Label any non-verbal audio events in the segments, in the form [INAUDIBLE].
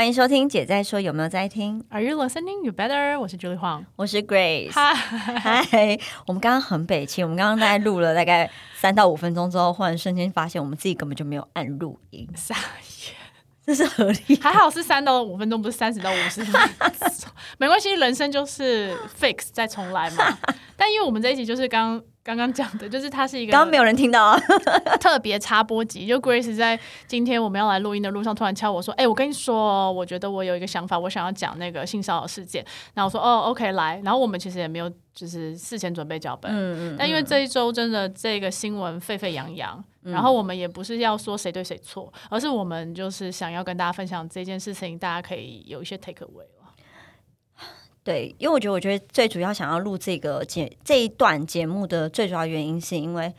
欢迎收听姐在说，有没有在听？Are you listening? You better。我是 Julie Huang，我是 Grace。嗨，我们刚刚很北气，我们刚刚大概录了大概三到五分钟之后，忽然瞬间发现我们自己根本就没有按录音，傻眼，这是合理。还好是三到五分钟，不是三十到五十分钟，[LAUGHS] 没关系，人生就是 fix 再重来嘛。但因为我们这一集就是刚。刚刚讲的就是它是一个，刚刚没有人听到啊，[LAUGHS] 特别插播集。就 Grace 在今天我们要来录音的路上，突然敲我说：“哎，我跟你说，我觉得我有一个想法，我想要讲那个性骚扰事件。”然后我说：“哦，OK，来。”然后我们其实也没有就是事前准备脚本，嗯嗯。但因为这一周真的这个新闻沸沸扬扬，然后我们也不是要说谁对谁错，而是我们就是想要跟大家分享这件事情，大家可以有一些 take away。对，因为我觉得，我觉得最主要想要录这个节这一段节目的最主要原因，是因为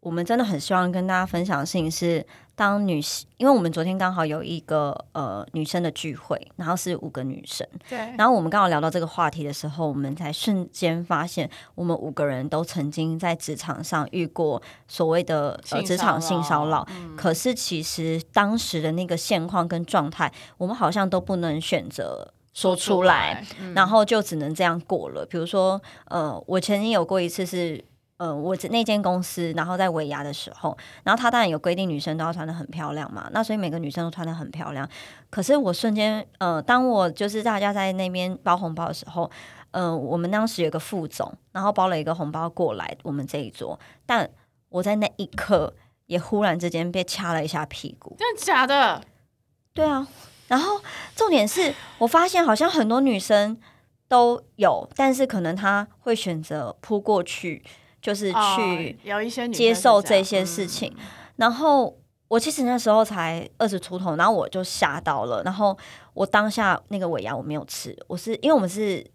我们真的很希望跟大家分享的事情是，当女性，因为我们昨天刚好有一个呃女生的聚会，然后是五个女生，对，然后我们刚好聊到这个话题的时候，我们才瞬间发现，我们五个人都曾经在职场上遇过所谓的呃职场性骚扰，可是其实当时的那个现况跟状态，我们好像都不能选择。说出来，然后就只能这样过了。比如说，呃，我曾经有过一次是，呃，我那间公司，然后在尾牙的时候，然后他当然有规定女生都要穿的很漂亮嘛，那所以每个女生都穿的很漂亮。可是我瞬间，呃，当我就是大家在那边包红包的时候，呃，我们当时有个副总，然后包了一个红包过来我们这一桌，但我在那一刻也忽然之间被掐了一下屁股，真的假的？对啊。然后重点是我发现好像很多女生都有，但是可能她会选择扑过去，就是去有一些接受这些事情。然后我其实那时候才二十出头，然后我就吓到了。然后我当下那个尾牙我没有吃，我是因为我们是。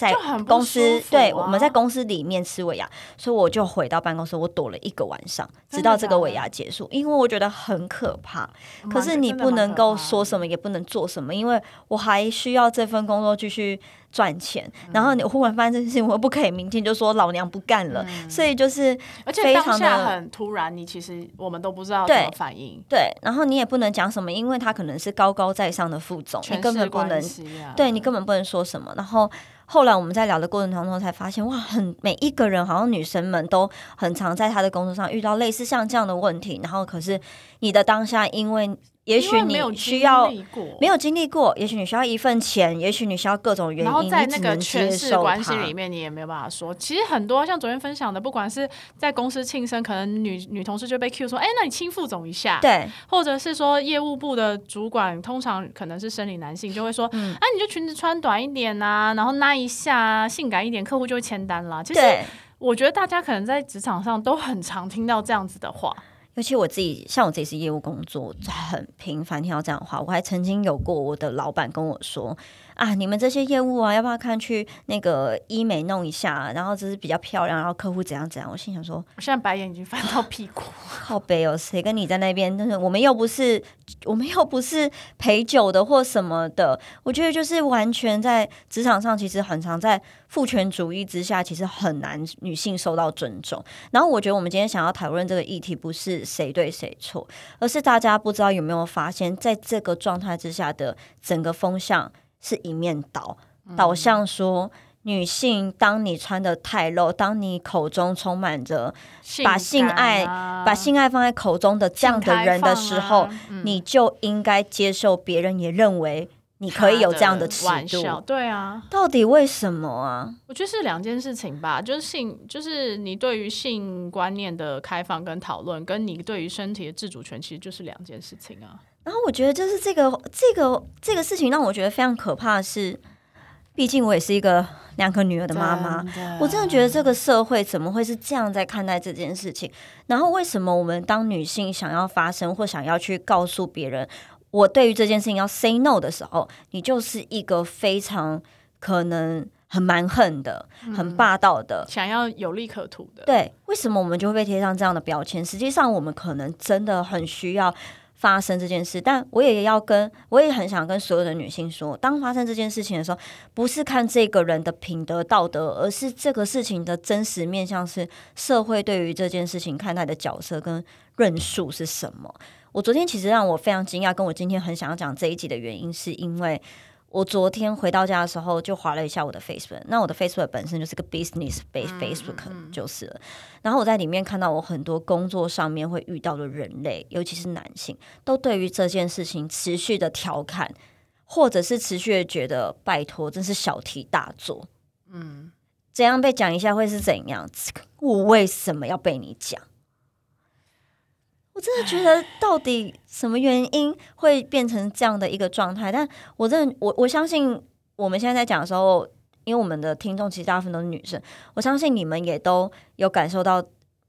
在公司，对，我们在公司里面吃尾牙，所以我就回到办公室，我躲了一个晚上，直到这个尾牙结束，因为我觉得很可怕。可是你不能够说什么，也不能做什么，因为我还需要这份工作继续赚钱。然后你忽然发现这件事情，我不可以明天就说老娘不干了。所以就是，而且当下很突然，你其实我们都不知道怎么反应。对，然后你也不能讲什么，因为他可能是高高在上的副总，你根本不能，对你根本不能说什么。然后。后来我们在聊的过程当中，才发现哇，很每一个人好像女生们都很常在她的工作上遇到类似像这样的问题，然后可是你的当下因为。也许你需要没有经历过，也许你需要一份钱，也许你需要各种原因，然后在那个权势关系里面，你也没有办法说。其实很多像昨天分享的，不管是在公司庆生，可能女女同事就被 Q 说：“哎，那你亲副总一下。”对，或者是说业务部的主管，通常可能是生理男性，就会说：“啊，你就裙子穿短一点啊，然后拉一下，性感一点，客户就会签单啦。”其实我觉得大家可能在职场上都很常听到这样子的话。尤其我自己，像我自己是业务工作，很频繁听到这样的话。我还曾经有过我的老板跟我说。啊，你们这些业务啊，要不要看去那个医美弄一下？然后就是比较漂亮，然后客户怎样怎样。我心想说，我现在白眼已经翻到屁股，[LAUGHS] 好悲哦！谁跟你在那边？但是我们又不是，我们又不是陪酒的或什么的。我觉得就是完全在职场上，其实很常在父权主义之下，其实很难女性受到尊重。然后我觉得我们今天想要讨论这个议题，不是谁对谁错，而是大家不知道有没有发现，在这个状态之下的整个风向。是一面倒，导向说女性，当你穿的太露，当你口中充满着把性爱把性爱放在口中的这样的人的时候，你就应该接受别人也认为你可以有这样的尺度。对啊，到底为什么啊？我觉得是两件事情吧，就是性，就是你对于性观念的开放跟讨论，跟你对于身体的自主权，其实就是两件事情啊。然后我觉得，就是这个这个这个事情让我觉得非常可怕的是，毕竟我也是一个两个女儿的妈妈，我真的觉得这个社会怎么会是这样在看待这件事情？然后为什么我们当女性想要发声或想要去告诉别人，我对于这件事情要 say no 的时候，你就是一个非常可能很蛮横的、很霸道的，想要有利可图的。对，为什么我们就会被贴上这样的标签？实际上，我们可能真的很需要。发生这件事，但我也要跟我也很想跟所有的女性说，当发生这件事情的时候，不是看这个人的品德道德，而是这个事情的真实面向是社会对于这件事情看待的角色跟论述是什么。我昨天其实让我非常惊讶，跟我今天很想要讲这一集的原因，是因为。我昨天回到家的时候，就划了一下我的 Facebook。那我的 Facebook 本身就是个 business base Facebook，就是了。然后我在里面看到我很多工作上面会遇到的人类，尤其是男性，都对于这件事情持续的调侃，或者是持续的觉得拜托，真是小题大做。嗯，怎样被讲一下会是怎样？[LAUGHS] 我为什么要被你讲？我真的觉得，到底什么原因会变成这样的一个状态？但我真的，我我相信，我们现在在讲的时候，因为我们的听众其实大部分都是女生，我相信你们也都有感受到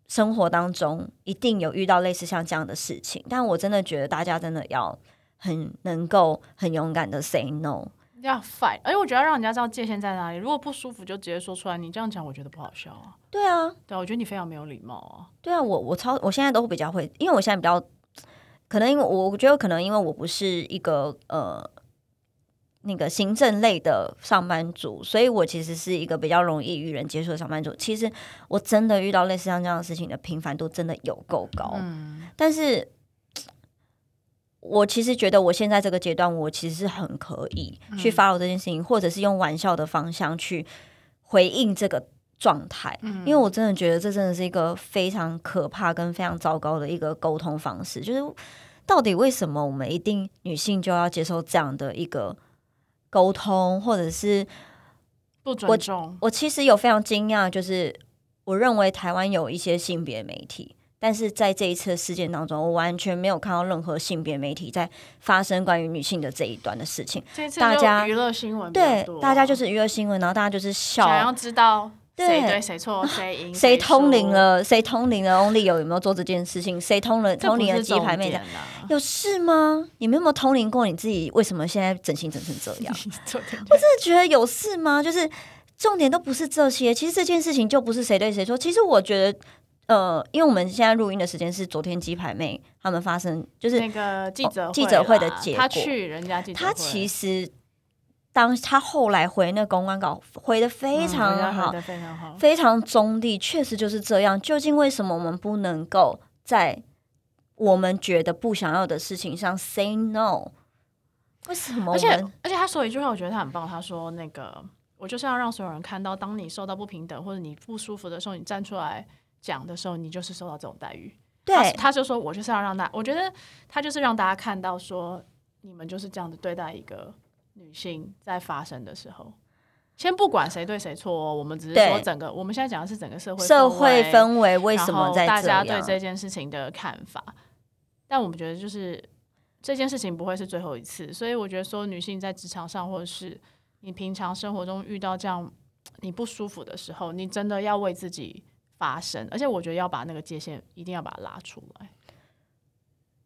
生活当中一定有遇到类似像这样的事情。但我真的觉得，大家真的要很能够很勇敢的 say no。要 fight，而且我觉得让人家知道界限在哪里。如果不舒服就直接说出来。你这样讲，我觉得不好笑啊。对啊，对啊，我觉得你非常没有礼貌啊。对啊，我我超，我现在都比较会，因为我现在比较可能，因为我觉得可能因为我不是一个呃那个行政类的上班族，所以我其实是一个比较容易与人接触的上班族。其实我真的遇到类似像这样的事情的频繁度真的有够高，嗯，但是。我其实觉得，我现在这个阶段，我其实是很可以去 follow 这件事情，或者是用玩笑的方向去回应这个状态。因为我真的觉得，这真的是一个非常可怕跟非常糟糕的一个沟通方式。就是到底为什么我们一定女性就要接受这样的一个沟通，或者是不尊重？我其实有非常惊讶，就是我认为台湾有一些性别媒体。但是在这一次事件当中，我完全没有看到任何性别媒体在发生关于女性的这一段的事情。大家娱乐新闻对，大家就是娱乐新闻，然后大家就是笑，想要知道谁对谁错，谁赢，[LAUGHS] 谁通灵了，谁通灵了，Only 有有没有做这件事情？谁通了通灵了鸡排妹的？有事吗？你们有没有通灵过？你自己为什么现在整形整成这样？[LAUGHS] 我真的觉得有事吗？就是重点都不是这些，其实这件事情就不是谁对谁错。其实我觉得。呃，因为我们现在录音的时间是昨天鸡排妹他们发生，就是那个记者记者会的结果。他去人家记者他其实当他后来回那公关稿回的非常好，非常好，非常中立，确实就是这样。究竟为什么我们不能够在我们觉得不想要的事情上 say no？为什么？而且而且他说一句话，我觉得他很棒。他说：“那个我就是要让所有人看到，当你受到不平等或者你不舒服的时候，你站出来。”讲的时候，你就是受到这种待遇。对，他就说我就是要让大，我觉得他就是让大家看到说，你们就是这样子对待一个女性在发生的时候。先不管谁对谁错，我们只是说整个，我们现在讲的是整个社会社会氛围为什么在大家对这件事情的看法。但我们觉得就是这件事情不会是最后一次，所以我觉得说女性在职场上，或者是你平常生活中遇到这样你不舒服的时候，你真的要为自己。发生，而且我觉得要把那个界限一定要把它拉出来，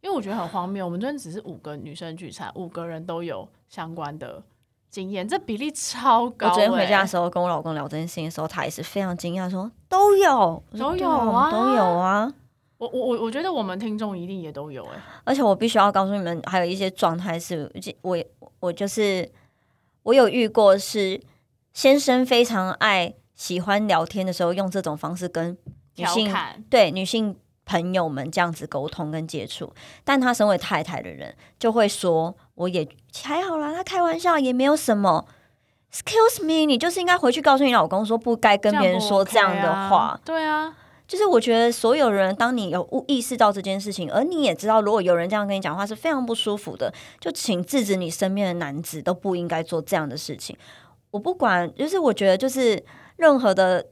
因为我觉得很荒谬。我们昨天只是五个女生聚餐，五个人都有相关的经验，这比例超高。我昨天回家的时候跟我老公聊这件事情的时候，他也是非常惊讶，说都有，都有啊，都有啊。我我我我觉得我们听众一定也都有哎，而且我必须要告诉你们，还有一些状态是，我我就是我有遇过，是先生非常爱。喜欢聊天的时候用这种方式跟女性对女性朋友们这样子沟通跟接触，但他身为太太的人就会说：“我也还好啦，他开玩笑也没有什么。”Excuse me，你就是应该回去告诉你老公说不该跟别人说这样的话。对啊，就是我觉得所有人，当你有意识到这件事情，而你也知道，如果有人这样跟你讲话是非常不舒服的，就请制止你身边的男子都不应该做这样的事情。我不管，就是我觉得就是。任何的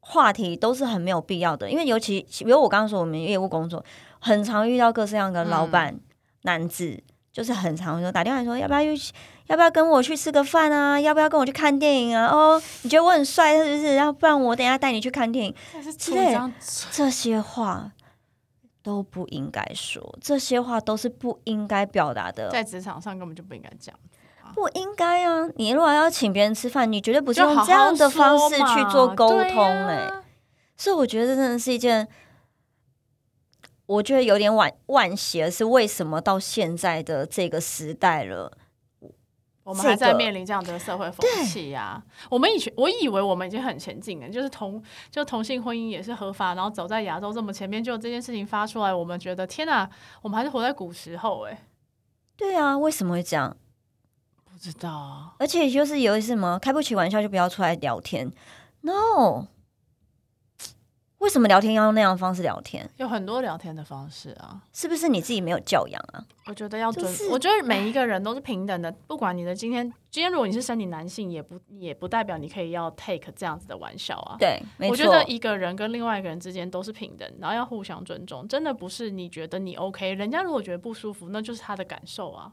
话题都是很没有必要的，因为尤其比如我刚刚说，我们业务工作很常遇到各式各样的老板男子，就是很常说打电话说要不要去，要不要跟我去吃个饭啊？要不要跟我去看电影啊？哦，你觉得我很帅是不是？要不然我等下带你去看电影。之类这些话都不应该说，这些话都是不应该表达的，在职场上根本就不应该讲。不应该啊！你如果要请别人吃饭，你绝对不是用这样的方式去做沟通哎。所以我觉得这真的是一件，我觉得有点惋惋惜的是，为什么到现在的这个时代了，我们还在面临这样的社会风气呀？我们以前我以为我们已经很前进了，就是同就同性婚姻也是合法，然后走在亚洲这么前面，就这件事情发出来，我们觉得天哪，我们还是活在古时候哎。对啊，为什么会这样？不知道。而且就是有什么开不起玩笑就不要出来聊天，no。为什么聊天要用那样的方式聊天？有很多聊天的方式啊，是不是你自己没有教养啊？我觉得要尊，我觉得每一个人都是平等的，不管你的今天，今天如果你是生理男性，也不也不代表你可以要 take 这样子的玩笑啊。对，我觉得一个人跟另外一个人之间都是平等，然后要互相尊重。真的不是你觉得你 OK，人家如果觉得不舒服，那就是他的感受啊。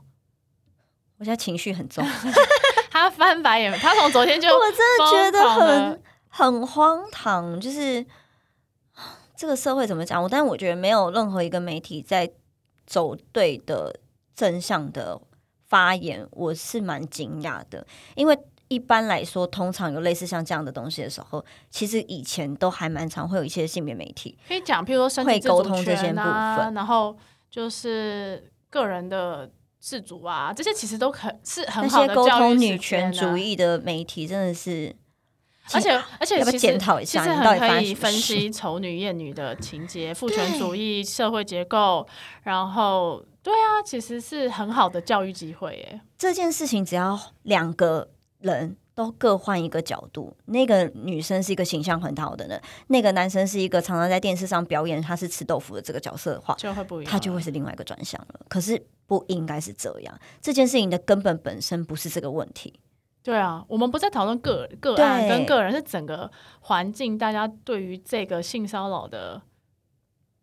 我现在情绪很重，[LAUGHS] 他翻白眼，他从昨天就我真的觉得很很荒唐，就是。这个社会怎么讲？我但是我觉得没有任何一个媒体在走对的正向的发言，我是蛮惊讶的。因为一般来说，通常有类似像这样的东西的时候，其实以前都还蛮常会有一些性别媒体可以讲，譬如说会沟通这些部分，然后就是个人的自主啊，这些其实都很是很好的沟通女权主义的媒体，真的是。而且而且，其实其实很可以分析丑女艳女的情节、父权主义社会结构，然后对啊，其实是很好的教育机会耶。这件事情只要两个人都各换一个角度，那个女生是一个形象很好的人，那个男生是一个常常在电视上表演他是吃豆腐的这个角色的话，就会不一样，他就会是另外一个转向了。可是不应该是这样，这件事情的根本本身不是这个问题。对啊，我们不在讨论个个案跟个人，是整个环境，大家对于这个性骚扰的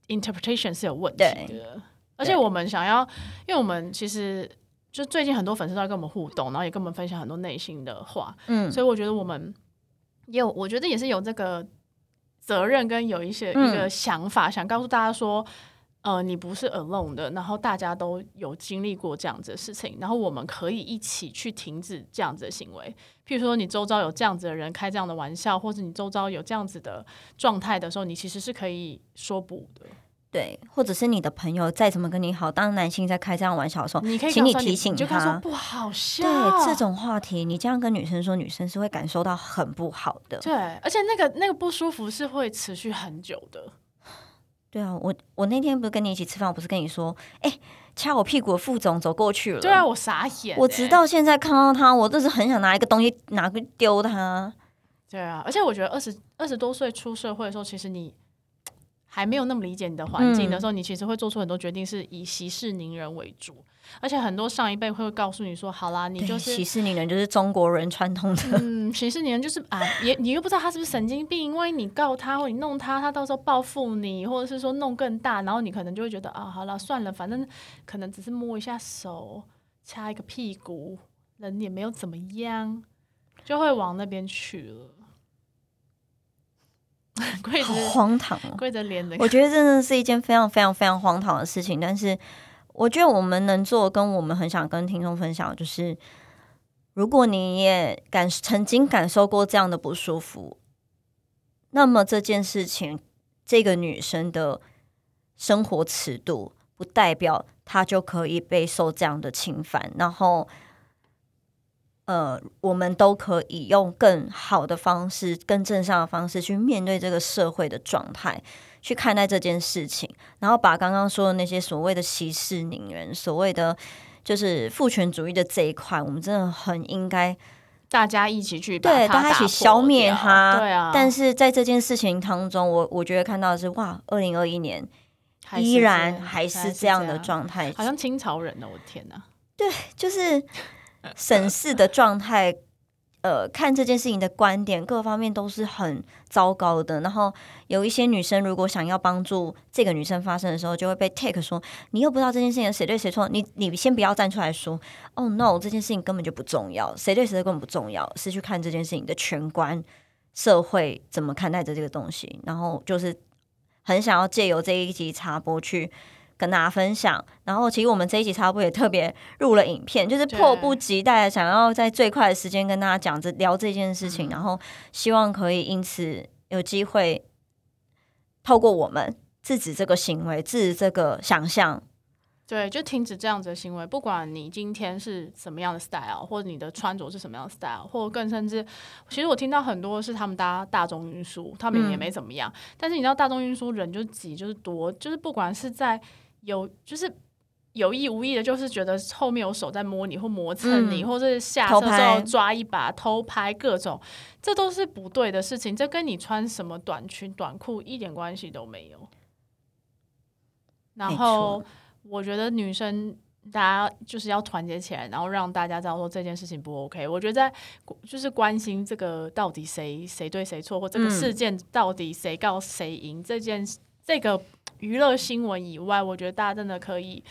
interpretation 是有问题的。而且我们想要，因为我们其实就最近很多粉丝都在跟我们互动，然后也跟我们分享很多内心的话，嗯，所以我觉得我们也有，我觉得也是有这个责任跟有一些一个想法，想告诉大家说。呃，你不是 alone 的，然后大家都有经历过这样子的事情，然后我们可以一起去停止这样子的行为。譬如说，你周遭有这样子的人开这样的玩笑，或者你周遭有这样子的状态的时候，你其实是可以说不的。对，或者是你的朋友再怎么跟你好，当男性在开这样玩笑的时候，你可以请你提醒他不好笑。对这种话题，你这样跟女生说，女生是会感受到很不好的。对，而且那个那个不舒服是会持续很久的。对啊，我我那天不是跟你一起吃饭，我不是跟你说，哎，掐我屁股的副总走过去了。对啊，我傻眼。我直到现在看到他，我就是很想拿一个东西拿去丢他。对啊，而且我觉得二十二十多岁出社会的时候，其实你还没有那么理解你的环境的时候，你其实会做出很多决定，是以息事宁人为主。而且很多上一辈会告诉你说：“好啦，你就是息事宁人，就是中国人传统的。嗯，息事宁人就是啊，也你又不知道他是不是神经病，因为你告他或你弄他，他到时候报复你，或者是说弄更大，然后你可能就会觉得啊，好了，算了，反正可能只是摸一下手，掐一个屁股，人也没有怎么样，就会往那边去了。[LAUGHS] 跪着荒唐，跪着脸的，我觉得真的是一件非常非常非常荒唐的事情，但是。我觉得我们能做，跟我们很想跟听众分享，就是如果你也感曾经感受过这样的不舒服，那么这件事情，这个女生的生活尺度，不代表她就可以被受这样的侵犯。然后，呃，我们都可以用更好的方式、更正向的方式去面对这个社会的状态。去看待这件事情，然后把刚刚说的那些所谓的息事宁人，所谓的就是父权主义的这一块，我们真的很应该大家一起去对，大家一起消灭它。对啊，但是在这件事情当中，我我觉得看到的是哇，二零二一年依然还是这样的状态，好像清朝人呢，我的天哪！对，就是审视的状态。呃，看这件事情的观点，各方面都是很糟糕的。然后有一些女生，如果想要帮助这个女生发生的时候，就会被 take 说，你又不知道这件事情谁对谁错，你你先不要站出来说，哦 no，这件事情根本就不重要，谁对谁根本不重要，是去看这件事情的全观，社会怎么看待着这个东西。然后就是很想要借由这一集插播去。跟大家分享，然后其实我们这一集差不多也特别入了影片，就是迫不及待想要在最快的时间跟大家讲这聊这件事情，然后希望可以因此有机会透过我们制止这个行为，制止这个想象。对，就停止这样子的行为。不管你今天是什么样的 style，或者你的穿着是什么样的 style，或者更甚至，其实我听到很多是他们搭大众运输，他们也没怎么样。但是你知道大众运输人就挤，就是多，就是不管是在有就是有意无意的，就是觉得后面有手在摸你或磨蹭你，或者是下车之后抓一把偷拍各种，这都是不对的事情。这跟你穿什么短裙短裤一点关系都没有。然后。我觉得女生大家就是要团结起来，然后让大家知道说这件事情不 OK。我觉得在就是关心这个到底谁谁对谁错，或这个事件到底谁告谁赢这件这个娱乐新闻以外，我觉得大家真的可以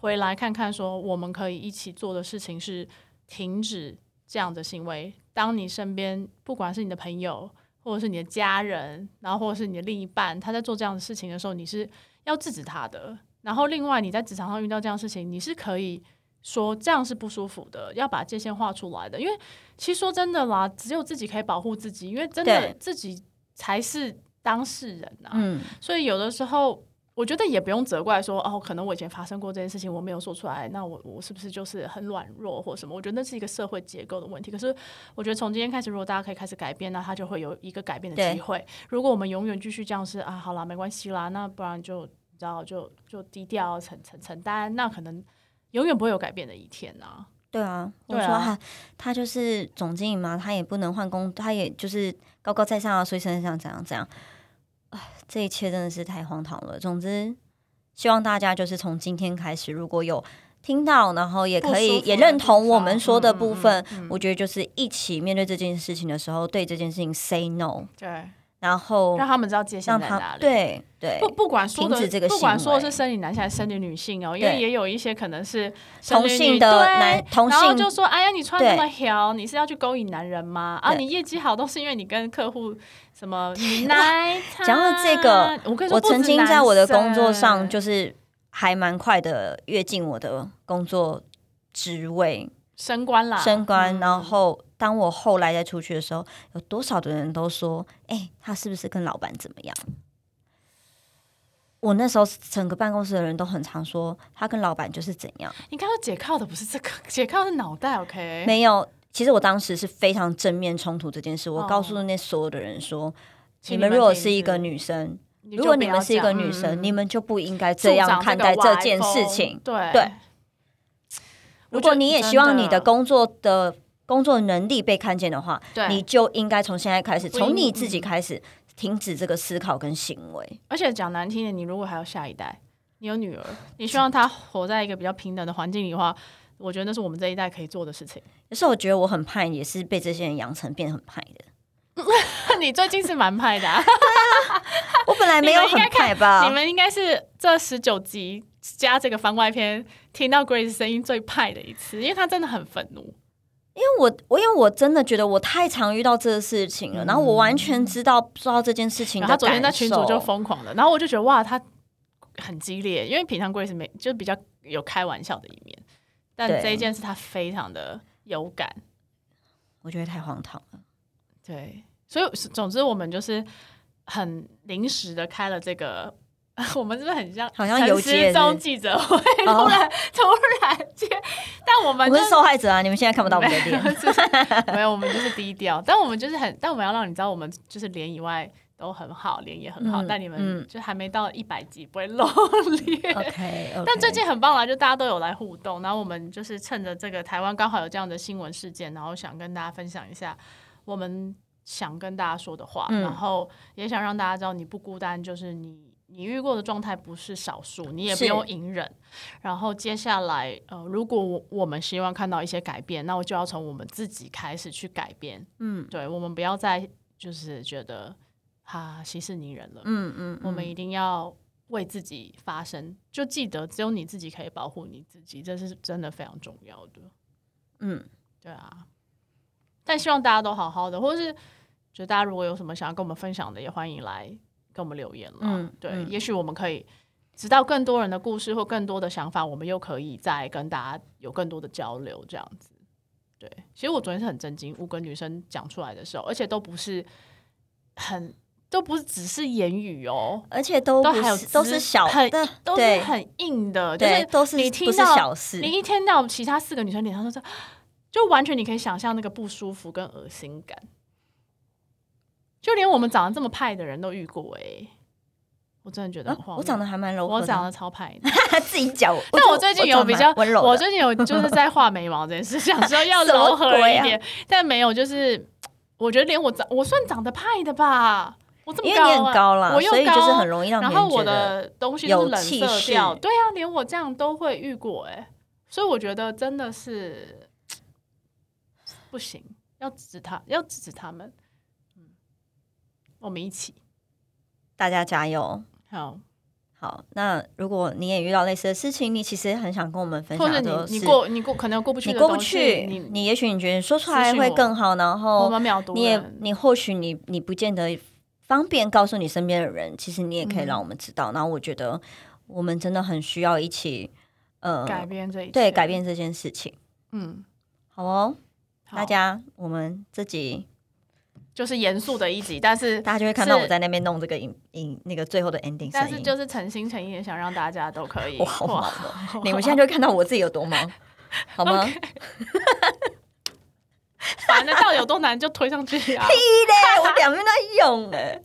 回来看看，说我们可以一起做的事情是停止这样的行为。当你身边不管是你的朋友，或者是你的家人，然后或者是你的另一半，他在做这样的事情的时候，你是要制止他的。然后，另外你在职场上遇到这样事情，你是可以说这样是不舒服的，要把界限画出来的。因为其实说真的啦，只有自己可以保护自己，因为真的自己才是当事人呐。嗯，所以有的时候我觉得也不用责怪说哦，可能我以前发生过这件事情，我没有说出来，那我我是不是就是很软弱或什么？我觉得那是一个社会结构的问题。可是我觉得从今天开始，如果大家可以开始改变，那他就会有一个改变的机会。如果我们永远继续这样是啊，好啦，没关系啦，那不然就。你知道就就低调承承承担，那可能永远不会有改变的一天呐。对啊，我说他他就是总经理嘛，他也不能换工，他也就是高高在上啊，所以身上怎样怎样。哎，这一切真的是太荒唐了。总之，希望大家就是从今天开始，如果有听到，然后也可以也认同我们说的部分，我觉得就是一起面对这件事情的时候，对这件事情 say no。对。然后让他们知道界限在哪里。对对，不不管说的，不管说的是生理男性还是生理女性哦，因为也有一些可能是同性的男同性，然后就说：“哎呀，你穿那么条，你是要去勾引男人吗？啊，你业绩好都是因为你跟客户什么？[LAUGHS] ”讲到这个，我我曾经在我的工作上就是还蛮快的跃进我的工作职位。升官啦，升官。然后，当我后来再出去的时候，有多少的人都说：“哎，他是不是跟老板怎么样？”我那时候整个办公室的人都很常说，他跟老板就是怎样。你刚刚解靠的不是这个，解靠是脑袋。OK，没有。其实我当时是非常正面冲突这件事。我告诉那所有的人说：“你们如果是一个女生，如果你们是一个女生，你们就不应该这样看待这件事情。”对对。如果你也希望你的工作的工作能力被看见的话，你就应该从现在开始，从你自己开始停止这个思考跟行为。而且讲难听点，你如果还有下一代，你有女儿，你希望她活在一个比较平等的环境里的话，我觉得那是我们这一代可以做的事情。可是我觉得我很派，也是被这些人养成变很派的。[LAUGHS] 你最近是蛮派的，[LAUGHS] 我本来没有很派吧？你们应该是这十九集。加这个番外篇，听到 Grace 声音最派的一次，因为她真的很愤怒。因为我我因为我真的觉得我太常遇到这个事情了，然后我完全知道知道这件事情。他昨天在群组就疯狂了，然后我就觉得哇，他很激烈，因为平常 Grace 没就比较有开玩笑的一面，但这一件事他非常的有感，我觉得太荒唐了。对，所以总之我们就是很临时的开了这个。[LAUGHS] 我们是不是很像？好像有失踪记者会，突然突然间，但我们不是受害者啊！你们现在看不到我们的脸，[LAUGHS] 没有，我们就是低调。但我们就是很，但我们要让你知道，我们就是脸以外都很好，脸也很好。但你们就还没到一百集不会露脸。OK，[LAUGHS] 但最近很棒啦，就大家都有来互动，然后我们就是趁着这个台湾刚好有这样的新闻事件，然后想跟大家分享一下我们想跟大家说的话，然后也想让大家知道你不孤单，就是你。你遇过的状态不是少数，你也不用隐忍。然后接下来，呃，如果我我们希望看到一些改变，那我就要从我们自己开始去改变。嗯，对，我们不要再就是觉得哈息事宁人了。嗯嗯，我们一定要为自己发声，就记得只有你自己可以保护你自己，这是真的非常重要的。嗯，对啊。但希望大家都好好的，或是觉得大家如果有什么想要跟我们分享的，也欢迎来。跟我们留言了，嗯，对，也许我们可以知道更多人的故事或更多的想法，我们又可以再跟大家有更多的交流，这样子。对，其实我昨天是很震惊，五个女生讲出来的时候，而且都不是很都不是只是言语哦，而且都都还有都是小很的，都是很硬的，就，是都是你听到小事你。一听到其他四个女生脸上都是，就完全你可以想象那个不舒服跟恶心感，就连我们长得这么派的人都遇过哎、我真的觉得啊很荒谬。我长得还蛮柔和的，我长得超派的，[LAUGHS] 自己讲。[LAUGHS] 但我最近有比较温柔的，我最近有 [LAUGHS] 就是在画眉毛这件事，想说要柔和一点，但没有，就是我觉得连我长我算长得派的吧，我这么高、啊，因为你很高啦，我又所以就是高很容易让别然后我人觉得的东西都是有冷色调，对啊，连我这样都会遇过哎、所以我觉得真的是 [TSK] 不行，要制止他，要制止他们，嗯，我们一起。大家加油。好，好，那如果你也遇到类似的事情，你其实很想跟我们分或者享的是你你过你过可能有过不去你过不去，你你也许你觉得说出来会更好，然我。后你也你或许你你不见得方便告诉你身边的人，其实你也可以嗯让我们知道。然后我觉得我们真的很需要一起呃改变这一切，对改变这件事情。嗯，好哦，好。大家我们这集就是严肃的一集，但是大家就会看到我在那边弄这个影影那个最后的 ending。但是就是诚心诚意的想让大家都可以我好忙哇哦！你们现在就会看到我自己有多忙，好吗？[LAUGHS] 反正到底有多难就推上去啊！屁嘞，我两边在用哎。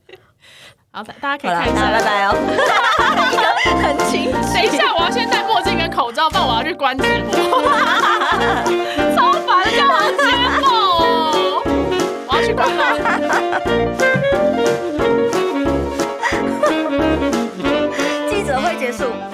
好，大家可以看一下，拜拜哦。[LAUGHS] 一个很清等一下，我要先戴墨镜跟口罩，不然我要去关直播，[LAUGHS] 超烦的，干嘛接爆哦？我要去关了。[LAUGHS] 记者会结束。